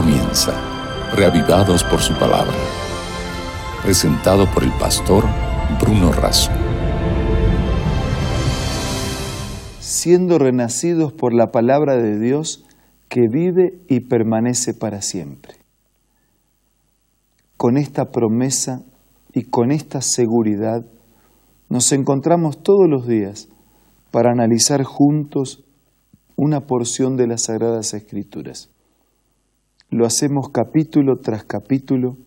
comienza, reavivados por su palabra. Presentado por el pastor Bruno Razo. Siendo renacidos por la palabra de Dios que vive y permanece para siempre. Con esta promesa y con esta seguridad nos encontramos todos los días para analizar juntos una porción de las Sagradas Escrituras. Lo hacemos capítulo tras capítulo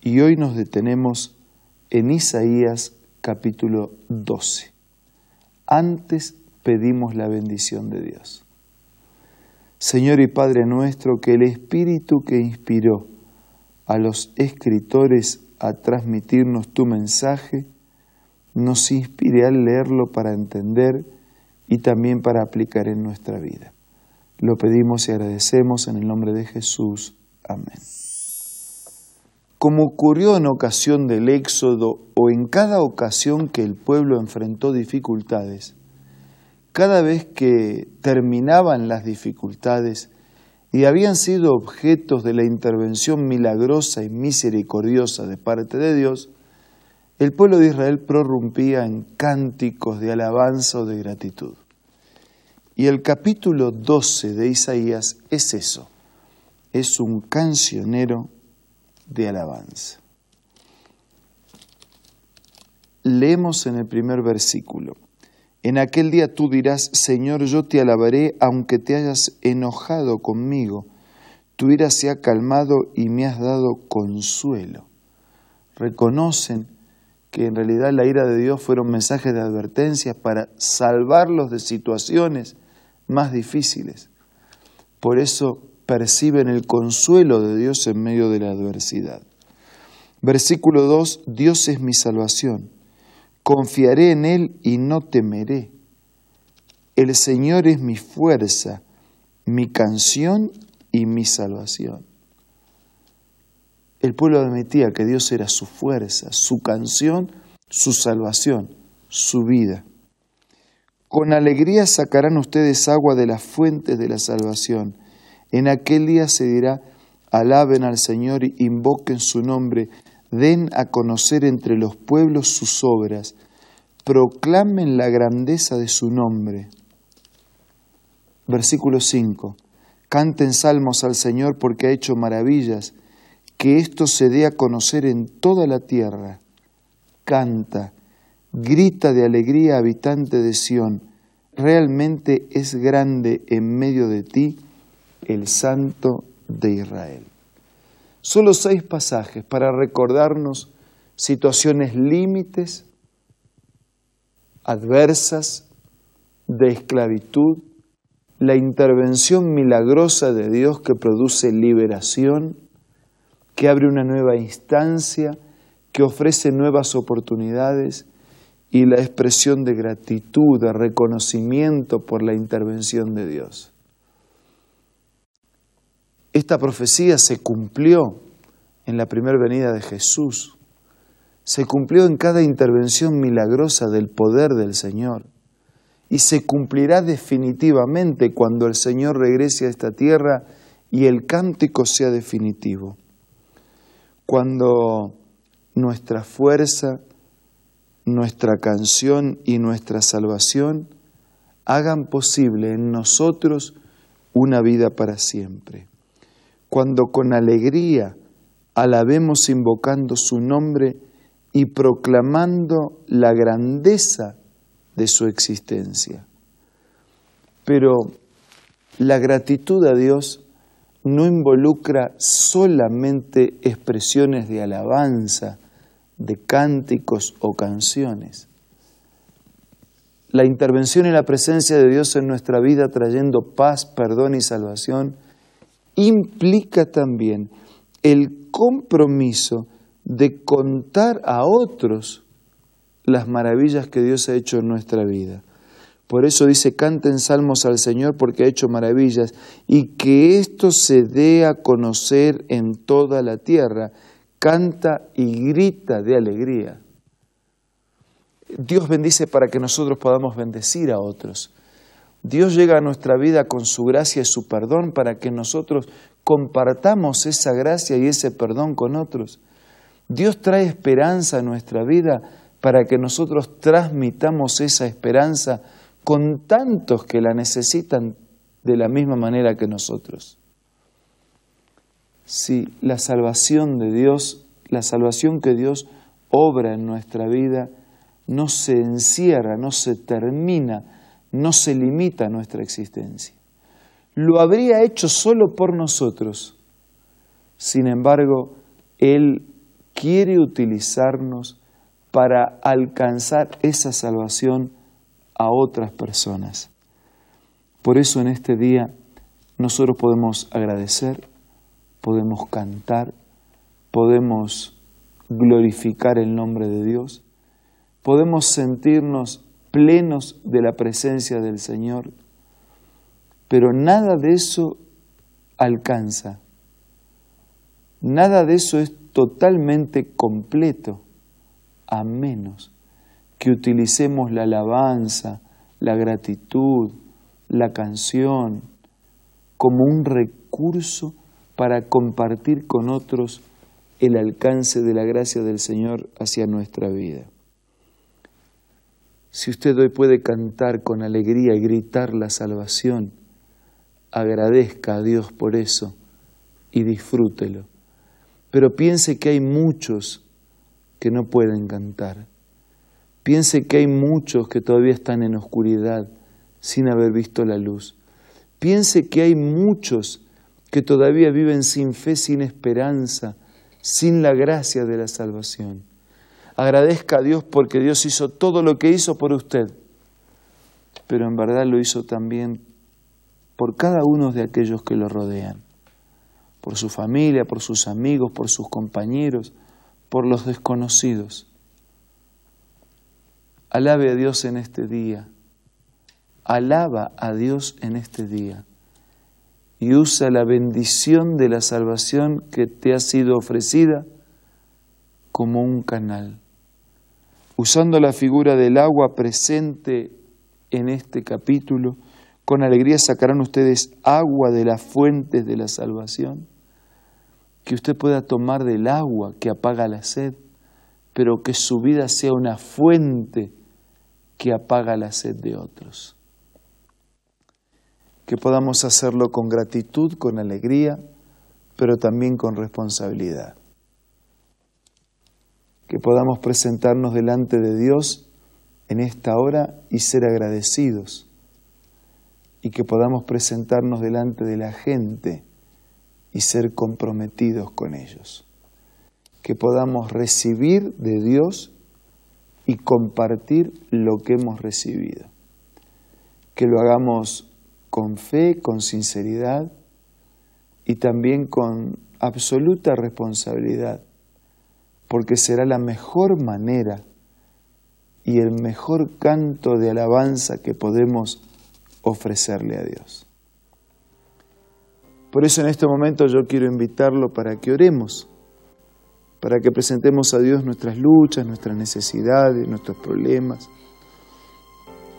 y hoy nos detenemos en Isaías capítulo 12. Antes pedimos la bendición de Dios. Señor y Padre nuestro, que el Espíritu que inspiró a los escritores a transmitirnos tu mensaje, nos inspire al leerlo para entender y también para aplicar en nuestra vida. Lo pedimos y agradecemos en el nombre de Jesús. Amén. Como ocurrió en ocasión del Éxodo o en cada ocasión que el pueblo enfrentó dificultades, cada vez que terminaban las dificultades y habían sido objetos de la intervención milagrosa y misericordiosa de parte de Dios, el pueblo de Israel prorrumpía en cánticos de alabanza o de gratitud. Y el capítulo 12 de Isaías es eso, es un cancionero de alabanza. Leemos en el primer versículo, en aquel día tú dirás, Señor, yo te alabaré aunque te hayas enojado conmigo, tu ira se ha calmado y me has dado consuelo. Reconocen que en realidad la ira de Dios fueron mensajes de advertencia para salvarlos de situaciones más difíciles. Por eso perciben el consuelo de Dios en medio de la adversidad. Versículo 2, Dios es mi salvación. Confiaré en Él y no temeré. El Señor es mi fuerza, mi canción y mi salvación el pueblo admitía que Dios era su fuerza, su canción, su salvación, su vida. Con alegría sacarán ustedes agua de las fuentes de la salvación. En aquel día se dirá, alaben al Señor, invoquen su nombre, den a conocer entre los pueblos sus obras, proclamen la grandeza de su nombre. Versículo 5. Canten salmos al Señor porque ha hecho maravillas que esto se dé a conocer en toda la tierra. Canta, grita de alegría, habitante de Sión, realmente es grande en medio de ti el Santo de Israel. Solo seis pasajes para recordarnos situaciones límites, adversas, de esclavitud, la intervención milagrosa de Dios que produce liberación, que abre una nueva instancia, que ofrece nuevas oportunidades y la expresión de gratitud, de reconocimiento por la intervención de Dios. Esta profecía se cumplió en la primera venida de Jesús, se cumplió en cada intervención milagrosa del poder del Señor. Y se cumplirá definitivamente cuando el Señor regrese a esta tierra y el cántico sea definitivo. Cuando nuestra fuerza, nuestra canción y nuestra salvación hagan posible en nosotros una vida para siempre. Cuando con alegría alabemos invocando su nombre y proclamando la grandeza de su existencia. Pero la gratitud a Dios no involucra solamente expresiones de alabanza, de cánticos o canciones. La intervención y la presencia de Dios en nuestra vida trayendo paz, perdón y salvación implica también el compromiso de contar a otros las maravillas que Dios ha hecho en nuestra vida. Por eso dice, canten salmos al Señor porque ha hecho maravillas y que esto se dé a conocer en toda la tierra. Canta y grita de alegría. Dios bendice para que nosotros podamos bendecir a otros. Dios llega a nuestra vida con su gracia y su perdón para que nosotros compartamos esa gracia y ese perdón con otros. Dios trae esperanza a nuestra vida para que nosotros transmitamos esa esperanza con tantos que la necesitan de la misma manera que nosotros. Si la salvación de Dios, la salvación que Dios obra en nuestra vida, no se encierra, no se termina, no se limita a nuestra existencia. Lo habría hecho solo por nosotros. Sin embargo, Él quiere utilizarnos para alcanzar esa salvación a otras personas. Por eso en este día nosotros podemos agradecer, podemos cantar, podemos glorificar el nombre de Dios, podemos sentirnos plenos de la presencia del Señor, pero nada de eso alcanza, nada de eso es totalmente completo, a menos que utilicemos la alabanza, la gratitud, la canción como un recurso para compartir con otros el alcance de la gracia del Señor hacia nuestra vida. Si usted hoy puede cantar con alegría y gritar la salvación, agradezca a Dios por eso y disfrútelo. Pero piense que hay muchos que no pueden cantar. Piense que hay muchos que todavía están en oscuridad sin haber visto la luz. Piense que hay muchos que todavía viven sin fe, sin esperanza, sin la gracia de la salvación. Agradezca a Dios porque Dios hizo todo lo que hizo por usted, pero en verdad lo hizo también por cada uno de aquellos que lo rodean, por su familia, por sus amigos, por sus compañeros, por los desconocidos. Alabe a Dios en este día, alaba a Dios en este día y usa la bendición de la salvación que te ha sido ofrecida como un canal. Usando la figura del agua presente en este capítulo, con alegría sacarán ustedes agua de las fuentes de la salvación, que usted pueda tomar del agua que apaga la sed, pero que su vida sea una fuente que apaga la sed de otros. Que podamos hacerlo con gratitud, con alegría, pero también con responsabilidad. Que podamos presentarnos delante de Dios en esta hora y ser agradecidos y que podamos presentarnos delante de la gente y ser comprometidos con ellos. Que podamos recibir de Dios y compartir lo que hemos recibido. Que lo hagamos con fe, con sinceridad y también con absoluta responsabilidad, porque será la mejor manera y el mejor canto de alabanza que podemos ofrecerle a Dios. Por eso en este momento yo quiero invitarlo para que oremos, para que presentemos a Dios nuestras luchas, nuestras necesidades, nuestros problemas.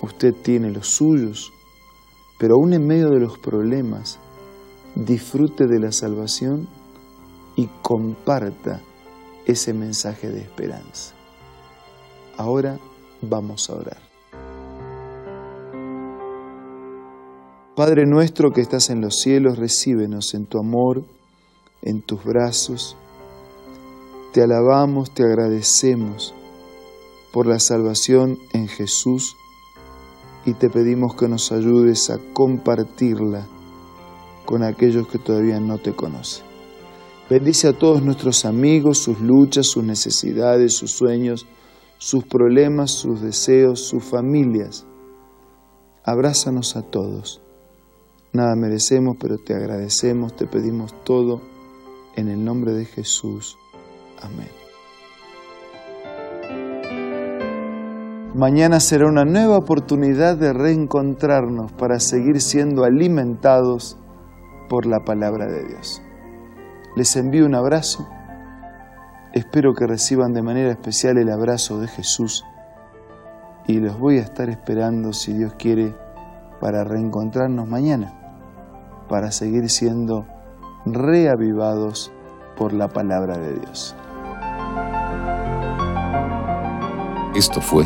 Usted tiene los suyos, pero aún en medio de los problemas, disfrute de la salvación y comparta ese mensaje de esperanza. Ahora vamos a orar. Padre nuestro que estás en los cielos, recíbenos en tu amor, en tus brazos. Te alabamos, te agradecemos por la salvación en Jesús y te pedimos que nos ayudes a compartirla con aquellos que todavía no te conocen. Bendice a todos nuestros amigos, sus luchas, sus necesidades, sus sueños, sus problemas, sus deseos, sus familias. Abrázanos a todos Nada merecemos, pero te agradecemos, te pedimos todo en el nombre de Jesús. Amén. Mañana será una nueva oportunidad de reencontrarnos para seguir siendo alimentados por la palabra de Dios. Les envío un abrazo. Espero que reciban de manera especial el abrazo de Jesús y los voy a estar esperando, si Dios quiere, para reencontrarnos mañana para seguir siendo reavivados por la palabra de Dios. Esto fue